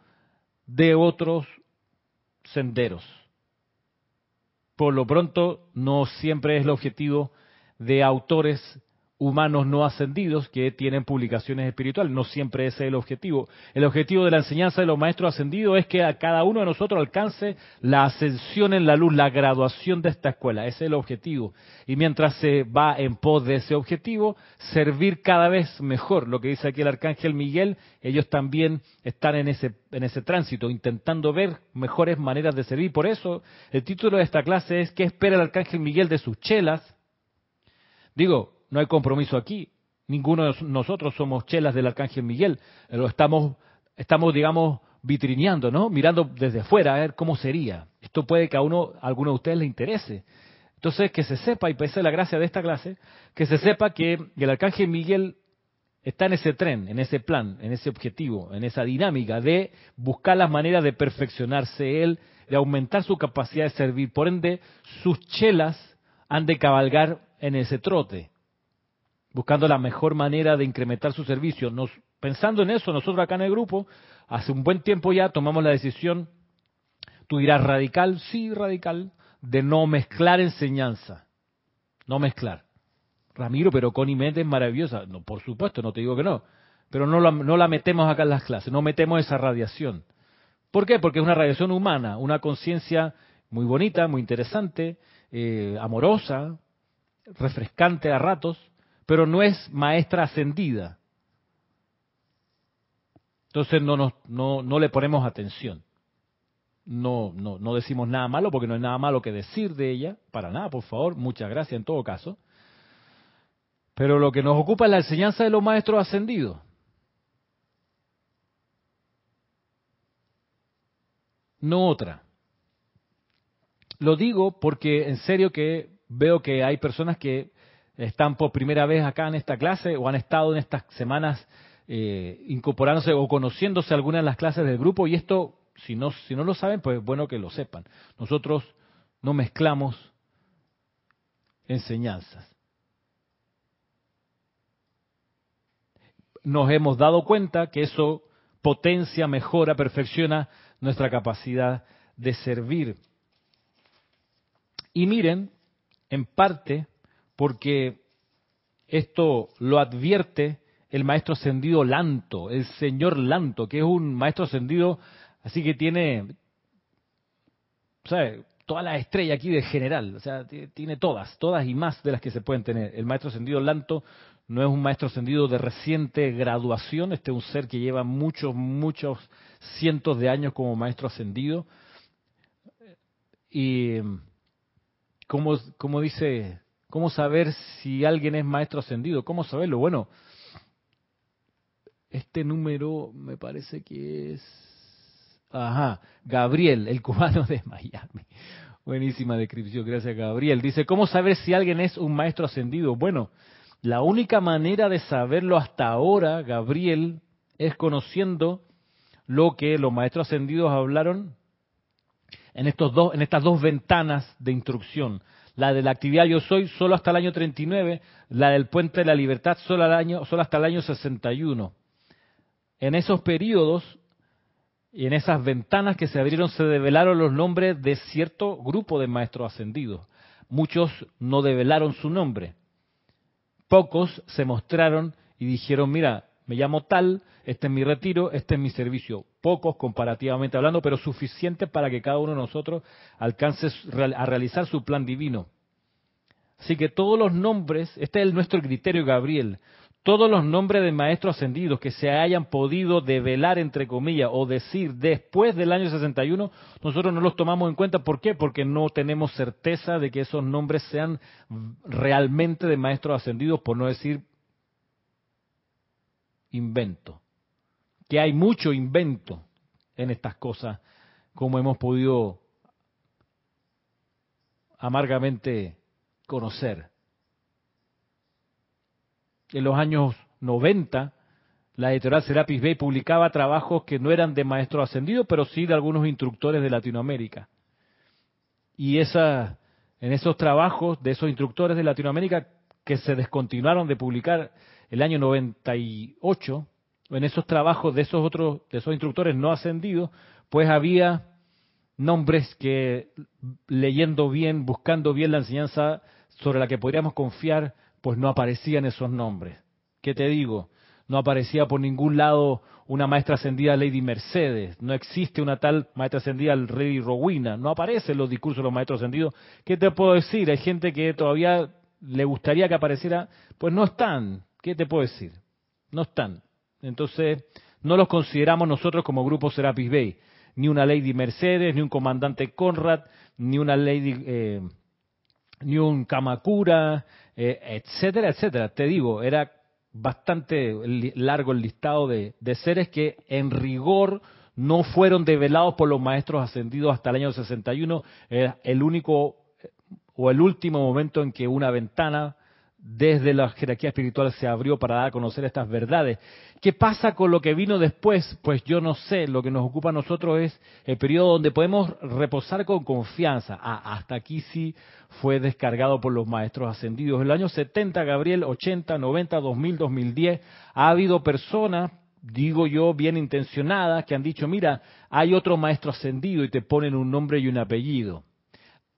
de otros senderos. Por lo pronto, no siempre es el objetivo de autores humanos no ascendidos que tienen publicaciones espirituales. No siempre ese es el objetivo. El objetivo de la enseñanza de los maestros ascendidos es que a cada uno de nosotros alcance la ascensión en la luz, la graduación de esta escuela. Ese es el objetivo. Y mientras se va en pos de ese objetivo, servir cada vez mejor. Lo que dice aquí el arcángel Miguel, ellos también están en ese, en ese tránsito, intentando ver mejores maneras de servir. Por eso, el título de esta clase es ¿Qué espera el arcángel Miguel de sus chelas? Digo, no hay compromiso aquí. Ninguno de nosotros somos chelas del Arcángel Miguel. Lo estamos, estamos, digamos, vitrineando, ¿no? Mirando desde fuera a ver cómo sería. Esto puede que a uno, a alguno de ustedes le interese. Entonces, que se sepa, y pese a la gracia de esta clase, que se sepa que el Arcángel Miguel está en ese tren, en ese plan, en ese objetivo, en esa dinámica de buscar las maneras de perfeccionarse él, de aumentar su capacidad de servir. Por ende, sus chelas han de cabalgar en ese trote buscando la mejor manera de incrementar su servicio. Nos, pensando en eso, nosotros acá en el grupo, hace un buen tiempo ya tomamos la decisión, tú dirás radical, sí, radical, de no mezclar enseñanza. No mezclar. Ramiro, pero Connie Méndez es maravillosa. No, por supuesto, no te digo que no. Pero no la, no la metemos acá en las clases, no metemos esa radiación. ¿Por qué? Porque es una radiación humana, una conciencia muy bonita, muy interesante, eh, amorosa, refrescante a ratos, pero no es maestra ascendida. Entonces no, no, no le ponemos atención. no decimos nada malo porque no hay nada malo que decir de ella, para nada, por favor, muchas gracias en todo caso. Pero lo que nos ocupa es la enseñanza de los maestros ascendidos. No otra. Lo digo porque en serio que veo que hay personas que están por primera vez acá en esta clase o han estado en estas semanas eh, incorporándose o conociéndose algunas de las clases del grupo y esto, si no, si no lo saben, pues bueno que lo sepan. Nosotros no mezclamos enseñanzas. Nos hemos dado cuenta que eso potencia, mejora, perfecciona nuestra capacidad de servir. Y miren, en parte, porque esto lo advierte el maestro ascendido Lanto, el señor Lanto, que es un maestro ascendido, así que tiene, ¿sabe? Todas las estrellas aquí de general, o sea, tiene todas, todas y más de las que se pueden tener. El maestro ascendido Lanto no es un maestro ascendido de reciente graduación, este es un ser que lleva muchos, muchos cientos de años como maestro ascendido. Y, como, como dice ¿Cómo saber si alguien es maestro ascendido? ¿Cómo saberlo? Bueno, este número me parece que es... Ajá, Gabriel, el cubano de Miami. Buenísima descripción, gracias Gabriel. Dice, ¿cómo saber si alguien es un maestro ascendido? Bueno, la única manera de saberlo hasta ahora, Gabriel, es conociendo lo que los maestros ascendidos hablaron en, estos dos, en estas dos ventanas de instrucción la de la actividad Yo Soy solo hasta el año 39, la del Puente de la Libertad solo, al año, solo hasta el año 61. En esos periodos y en esas ventanas que se abrieron se develaron los nombres de cierto grupo de maestros ascendidos. Muchos no develaron su nombre. Pocos se mostraron y dijeron, mira, me llamo tal, este es mi retiro, este es mi servicio. Pocos comparativamente hablando, pero suficiente para que cada uno de nosotros alcance a realizar su plan divino. Así que todos los nombres, este es nuestro criterio, Gabriel, todos los nombres de maestros ascendidos que se hayan podido develar, entre comillas, o decir después del año 61, nosotros no los tomamos en cuenta. ¿Por qué? Porque no tenemos certeza de que esos nombres sean realmente de maestros ascendidos, por no decir invento. Que hay mucho invento en estas cosas, como hemos podido amargamente conocer. En los años 90, la editorial Serapis Bay publicaba trabajos que no eran de maestros ascendidos, pero sí de algunos instructores de Latinoamérica. Y esa, en esos trabajos de esos instructores de Latinoamérica que se descontinuaron de publicar el año 98, en esos trabajos de esos otros, de esos instructores no ascendidos, pues había nombres que leyendo bien, buscando bien la enseñanza sobre la que podríamos confiar, pues no aparecían esos nombres. ¿Qué te digo? No aparecía por ningún lado una maestra ascendida Lady Mercedes, no existe una tal maestra ascendida Lady Rowena, no aparece en los discursos de los maestros ascendidos. ¿Qué te puedo decir? Hay gente que todavía le gustaría que apareciera, pues no están, ¿Qué te puedo decir? No están. Entonces, no los consideramos nosotros como grupo Serapis Bay. Ni una Lady Mercedes, ni un comandante Conrad, ni una Lady, eh, ni un Kamakura, eh, etcétera, etcétera. Te digo, era bastante largo el listado de, seres que en rigor no fueron develados por los maestros ascendidos hasta el año 61. Era el único o el último momento en que una ventana desde la jerarquía espiritual se abrió para dar a conocer estas verdades. ¿Qué pasa con lo que vino después? Pues yo no sé, lo que nos ocupa a nosotros es el periodo donde podemos reposar con confianza. Ah, hasta aquí sí fue descargado por los maestros ascendidos. En el año 70, Gabriel, 80, 90, 2000, 2010, ha habido personas, digo yo, bien intencionadas, que han dicho, mira, hay otro maestro ascendido y te ponen un nombre y un apellido.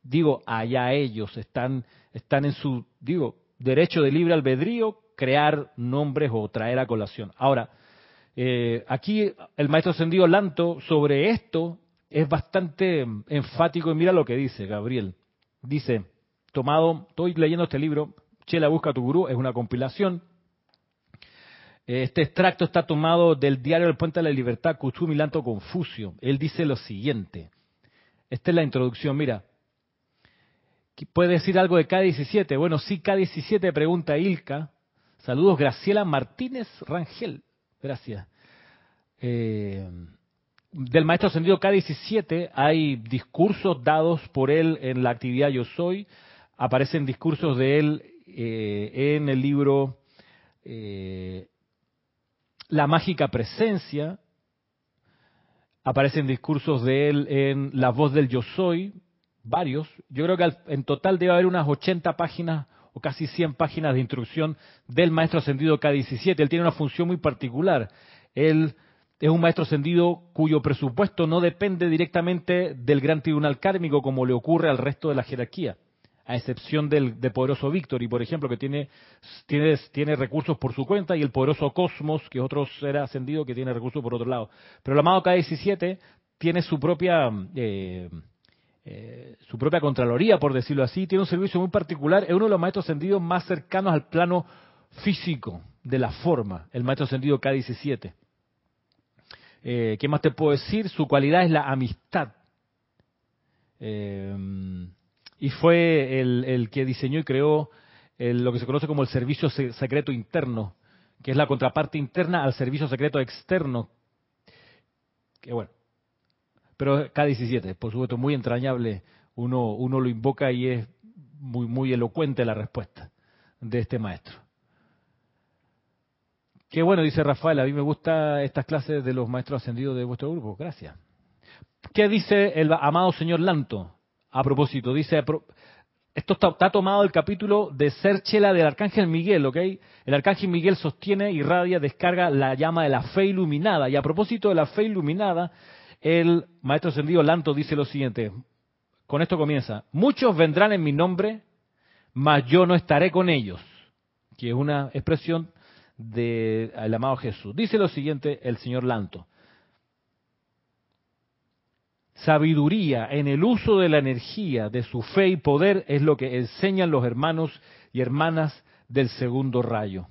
Digo, allá ellos están, están en su, digo, derecho de libre albedrío crear nombres o traer a colación. Ahora, eh, aquí el maestro ascendido Lanto sobre esto es bastante enfático y mira lo que dice Gabriel. Dice, tomado, estoy leyendo este libro, Chela Busca tu Gurú, es una compilación. Este extracto está tomado del diario del Puente de la Libertad, Kutsumi Lanto Confucio. Él dice lo siguiente, Esta es la introducción, mira. ¿Puede decir algo de K17? Bueno, sí, K17, pregunta Ilka. Saludos, Graciela Martínez Rangel. Gracias. Eh, del maestro ascendido K17 hay discursos dados por él en la actividad Yo Soy. Aparecen discursos de él eh, en el libro eh, La mágica presencia. Aparecen discursos de él en La voz del Yo Soy, varios. Yo creo que en total debe haber unas 80 páginas o casi 100 páginas de instrucción del maestro ascendido K17. Él tiene una función muy particular. Él es un maestro ascendido cuyo presupuesto no depende directamente del gran tribunal kármico como le ocurre al resto de la jerarquía, a excepción del, de poderoso Víctor, y por ejemplo, que tiene, tiene, tiene recursos por su cuenta, y el poderoso Cosmos, que es otro ser ascendido que tiene recursos por otro lado. Pero el amado K17 tiene su propia... Eh, eh, su propia Contraloría, por decirlo así, tiene un servicio muy particular, es uno de los maestros ascendidos más cercanos al plano físico de la forma, el maestro ascendido K17. Eh, ¿Qué más te puedo decir? Su cualidad es la amistad. Eh, y fue el, que diseñó y creó lo que se conoce como el servicio secreto interno, que es la contraparte interna al servicio secreto externo. Que bueno. Pero K17, por supuesto, muy entrañable. Uno, uno lo invoca y es muy, muy elocuente la respuesta de este maestro. Qué bueno, dice Rafael, a mí me gustan estas clases de los maestros ascendidos de vuestro grupo. Gracias. ¿Qué dice el amado señor Lanto? A propósito, dice, esto está, tomado del capítulo de Serchela del Arcángel Miguel, ¿ok? El Arcángel Miguel sostiene, irradia, descarga la llama de la fe iluminada. Y a propósito de la fe iluminada, el maestro ascendido Lanto dice lo siguiente. Con esto comienza. Muchos vendrán en mi nombre, mas yo no estaré con ellos. Que es una expresión del amado Jesús. Dice lo siguiente el señor Lanto. Sabiduría en el uso de la energía de su fe y poder es lo que enseñan los hermanos y hermanas del segundo rayo.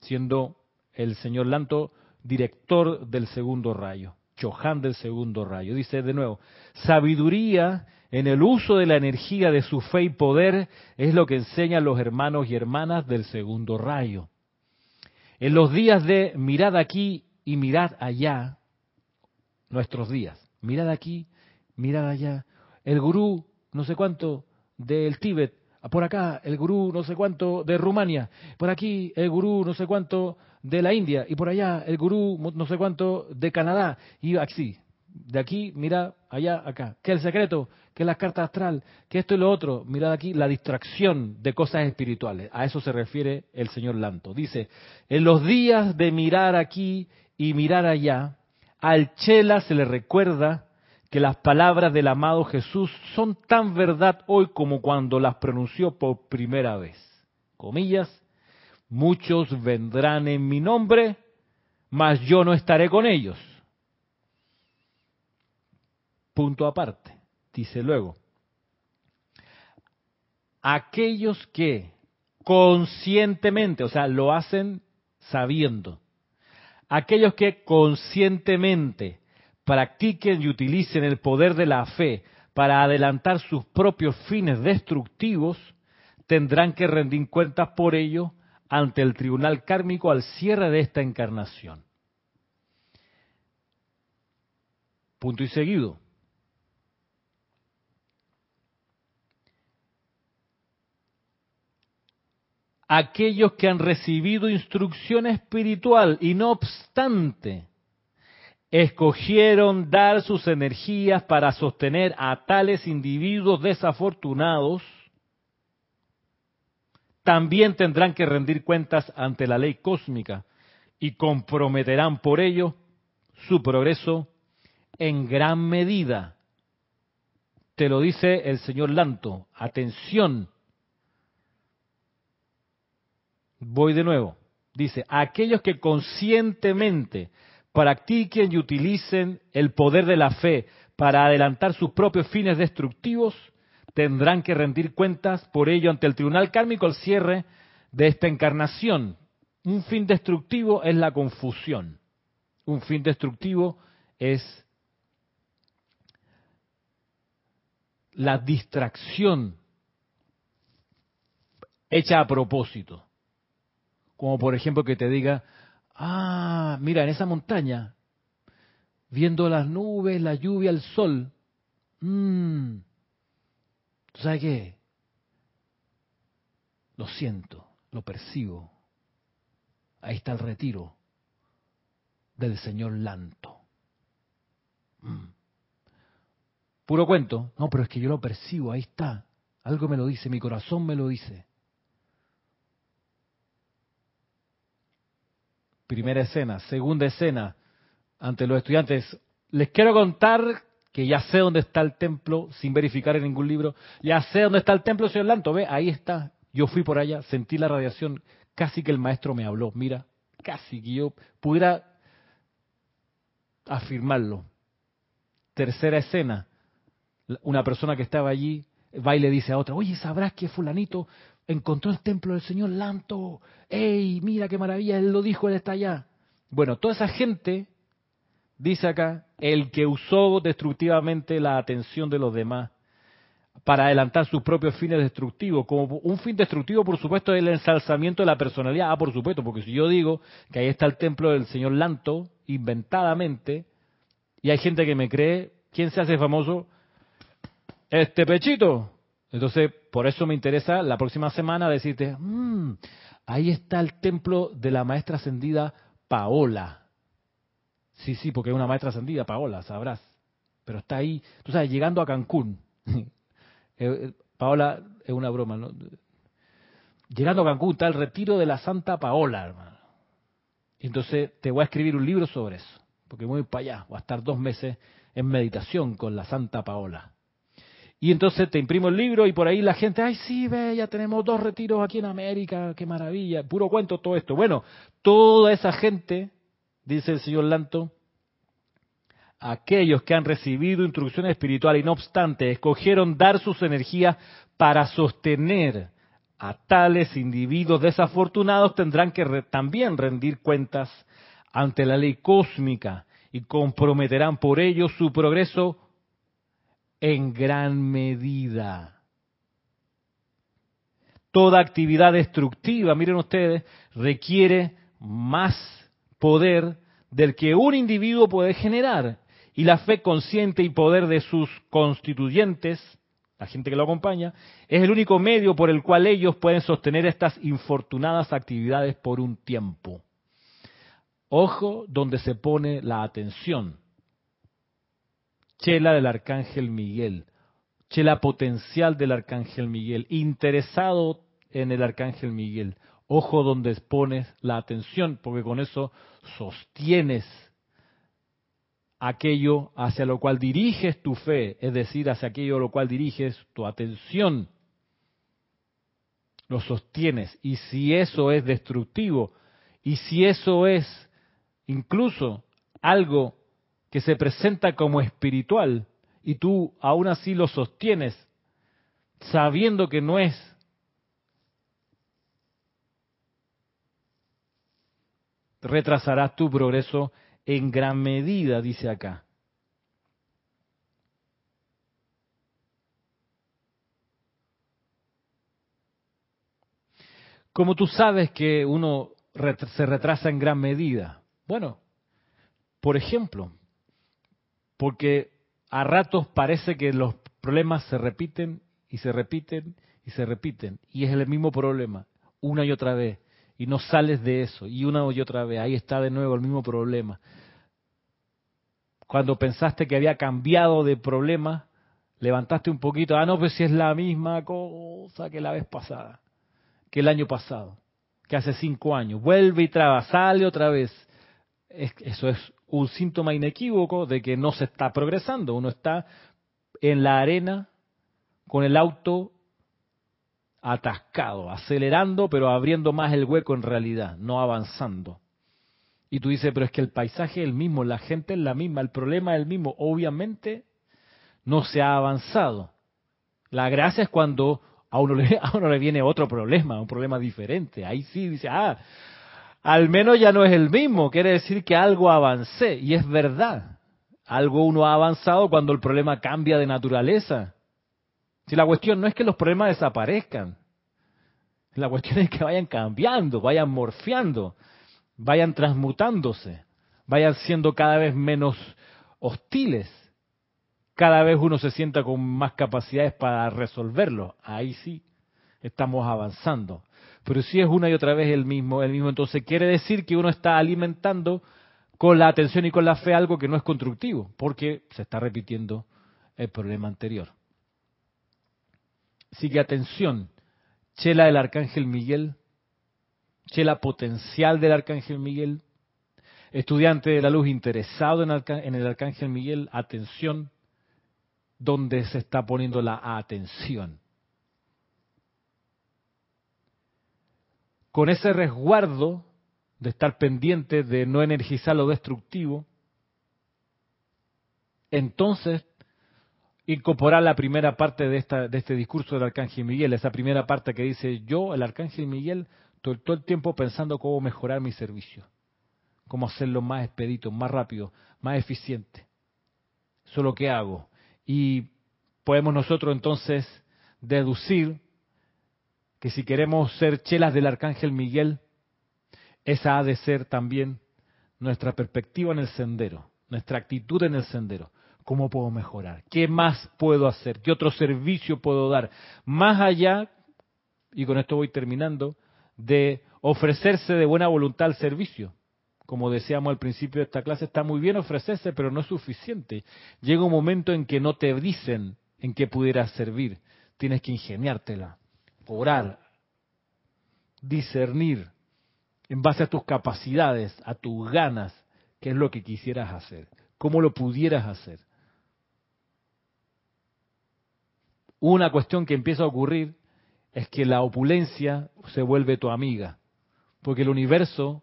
Siendo el señor Lanto director del segundo rayo, Chohan del segundo rayo. Dice de nuevo, sabiduría en el uso de la energía de su fe y poder es lo que enseñan los hermanos y hermanas del segundo rayo. En los días de mirad aquí y mirad allá, nuestros días, mirad aquí, mirad allá, el gurú no sé cuánto del Tíbet, por acá el gurú no sé cuánto de Rumania, por aquí el gurú no sé cuánto de la India y por allá el gurú no sé cuánto de Canadá y así, de aquí, mira allá, acá. ¿Qué es el secreto? ¿Qué es la carta astral? ¿Qué esto y lo otro? Mirad aquí la distracción de cosas espirituales. A eso se refiere el señor Lanto. Dice, en los días de mirar aquí y mirar allá, al Chela se le recuerda que las palabras del amado Jesús son tan verdad hoy como cuando las pronunció por primera vez. Comillas, muchos vendrán en mi nombre, mas yo no estaré con ellos Punto aparte. Dice luego, aquellos que conscientemente, o sea, lo hacen sabiendo, aquellos que conscientemente practiquen y utilicen el poder de la fe para adelantar sus propios fines destructivos, tendrán que rendir cuentas por ello ante el tribunal kármico al cierre de esta encarnación. Punto y seguido. aquellos que han recibido instrucción espiritual y no obstante escogieron dar sus energías para sostener a tales individuos desafortunados, también tendrán que rendir cuentas ante la ley cósmica y comprometerán por ello su progreso en gran medida. Te lo dice el señor Lanto. Atención, Voy de nuevo. Dice, aquellos que conscientemente practiquen y utilicen el poder de la fe para adelantar sus propios fines destructivos, tendrán que rendir cuentas por ello ante el tribunal kármico al cierre de esta encarnación. Un fin destructivo es la confusión. Un fin destructivo es la distracción hecha a propósito. Como por ejemplo que te diga, ah, mira, en esa montaña, viendo las nubes, la lluvia, el sol, mmm, ¿tú sabes qué? Lo siento, lo percibo. Ahí está el retiro del señor Lanto. Mm. Puro cuento. No, pero es que yo lo percibo, ahí está. Algo me lo dice, mi corazón me lo dice. Primera escena. Segunda escena. Ante los estudiantes. Les quiero contar que ya sé dónde está el templo, sin verificar en ningún libro. Ya sé dónde está el templo, señor Lanto. Ve, ahí está. Yo fui por allá, sentí la radiación. Casi que el maestro me habló. Mira, casi que yo pudiera afirmarlo. Tercera escena una persona que estaba allí va y le dice a otra, oye, ¿sabrás que fulanito encontró el templo del Señor Lanto? ¡Ey, mira qué maravilla! Él lo dijo, él está allá. Bueno, toda esa gente, dice acá, el que usó destructivamente la atención de los demás para adelantar sus propios fines destructivos. Como un fin destructivo, por supuesto, es el ensalzamiento de la personalidad. Ah, por supuesto, porque si yo digo que ahí está el templo del Señor Lanto, inventadamente, y hay gente que me cree, ¿quién se hace famoso? este pechito. Entonces, por eso me interesa la próxima semana decirte, mmm, ahí está el templo de la maestra ascendida Paola. Sí, sí, porque es una maestra ascendida, Paola, sabrás. Pero está ahí, tú sabes, llegando a Cancún. Eh, eh, Paola es una broma, ¿no? Llegando a Cancún está el retiro de la Santa Paola, hermano. Entonces te voy a escribir un libro sobre eso, porque voy para allá, voy a estar dos meses en meditación con la Santa Paola. Y entonces te imprimo el libro y por ahí la gente, ay, sí, ve, ya tenemos dos retiros aquí en América, qué maravilla, puro cuento todo esto. Bueno, toda esa gente, dice el señor Lanto, aquellos que han recibido instrucción espiritual y no obstante escogieron dar sus energías para sostener a tales individuos desafortunados tendrán que también rendir cuentas ante la ley cósmica y comprometerán por ello su progreso en gran medida. Toda actividad destructiva, miren ustedes, requiere más poder del que un individuo puede generar. Y la fe consciente y poder de sus constituyentes, la gente que lo acompaña, es el único medio por el cual ellos pueden sostener estas infortunadas actividades por un tiempo. Ojo donde se pone la atención chela del arcángel Miguel, chela potencial del arcángel Miguel, interesado en el arcángel Miguel. Ojo donde pones la atención, porque con eso sostienes aquello hacia lo cual diriges tu fe, es decir, hacia aquello a lo cual diriges tu atención. Lo sostienes. Y si eso es destructivo, y si eso es incluso algo que se presenta como espiritual y tú aún así lo sostienes sabiendo que no es, retrasarás tu progreso en gran medida, dice acá. Como tú sabes que uno se retrasa en gran medida? Bueno, por ejemplo, porque a ratos parece que los problemas se repiten y se repiten y se repiten y es el mismo problema una y otra vez y no sales de eso. Y una y otra vez ahí está de nuevo el mismo problema. Cuando pensaste que había cambiado de problema levantaste un poquito ah no pues si es la misma cosa que la vez pasada que el año pasado que hace cinco años. Vuelve y traba sale otra vez. Eso es un síntoma inequívoco de que no se está progresando. Uno está en la arena con el auto atascado, acelerando, pero abriendo más el hueco en realidad, no avanzando. Y tú dices, pero es que el paisaje es el mismo, la gente es la misma, el problema es el mismo. Obviamente no se ha avanzado. La gracia es cuando a uno le, a uno le viene otro problema, un problema diferente. Ahí sí dice, ah, al menos ya no es el mismo, quiere decir que algo avancé, y es verdad. Algo uno ha avanzado cuando el problema cambia de naturaleza. Si la cuestión no es que los problemas desaparezcan, la cuestión es que vayan cambiando, vayan morfeando, vayan transmutándose, vayan siendo cada vez menos hostiles. Cada vez uno se sienta con más capacidades para resolverlo. Ahí sí estamos avanzando. Pero si es una y otra vez el mismo, el mismo, entonces quiere decir que uno está alimentando con la atención y con la fe algo que no es constructivo, porque se está repitiendo el problema anterior. Sigue atención, chela del arcángel Miguel, chela potencial del arcángel Miguel, estudiante de la luz interesado en, el arcángel Miguel, atención, donde se está poniendo la atención. Con ese resguardo de estar pendiente de no energizar lo destructivo, entonces incorporar la primera parte de, esta, de este discurso del Arcángel Miguel, esa primera parte que dice, yo, el Arcángel Miguel, todo, todo el tiempo pensando cómo mejorar mi servicio, cómo hacerlo más expedito, más rápido, más eficiente. Eso es lo que hago. Y podemos nosotros entonces deducir que si queremos ser chelas del Arcángel Miguel, esa ha de ser también nuestra perspectiva en el sendero, nuestra actitud en el sendero. ¿Cómo puedo mejorar? ¿Qué más puedo hacer? ¿Qué otro servicio puedo dar? Más allá, y con esto voy terminando, de ofrecerse de buena voluntad al servicio. Como decíamos al principio de esta clase, está muy bien ofrecerse, pero no es suficiente. Llega un momento en que no te dicen en qué pudieras servir. Tienes que ingeniártela, orar, discernir, en base a tus capacidades, a tus ganas, qué es lo que quisieras hacer, cómo lo pudieras hacer. Una cuestión que empieza a ocurrir es que la opulencia se vuelve tu amiga, porque el universo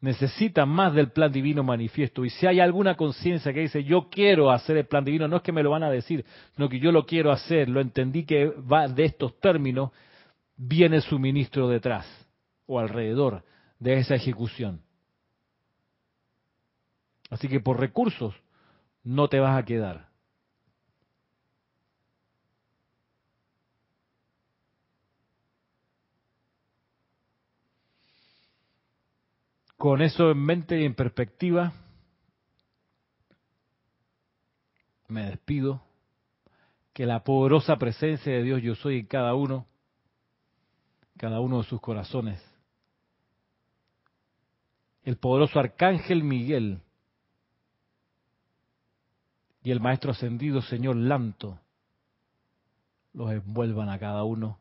necesita más del plan divino manifiesto. Y si hay alguna conciencia que dice, yo quiero hacer el plan divino, no es que me lo van a decir, sino que yo lo quiero hacer, lo entendí que va de estos términos, viene el suministro detrás o alrededor de esa ejecución. Así que por recursos no te vas a quedar. Con eso en mente y en perspectiva, me despido. Que la poderosa presencia de Dios yo soy en cada uno, cada uno de sus corazones, el poderoso arcángel Miguel y el maestro ascendido Señor Lanto los envuelvan a cada uno.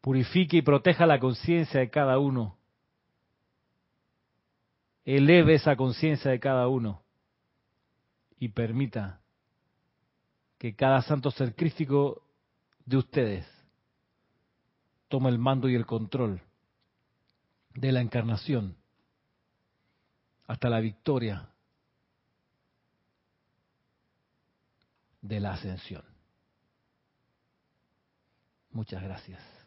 Purifique y proteja la conciencia de cada uno. Eleve esa conciencia de cada uno y permita que cada santo ser crístico de ustedes tome el mando y el control de la encarnación hasta la victoria de la ascensión. Muchas gracias.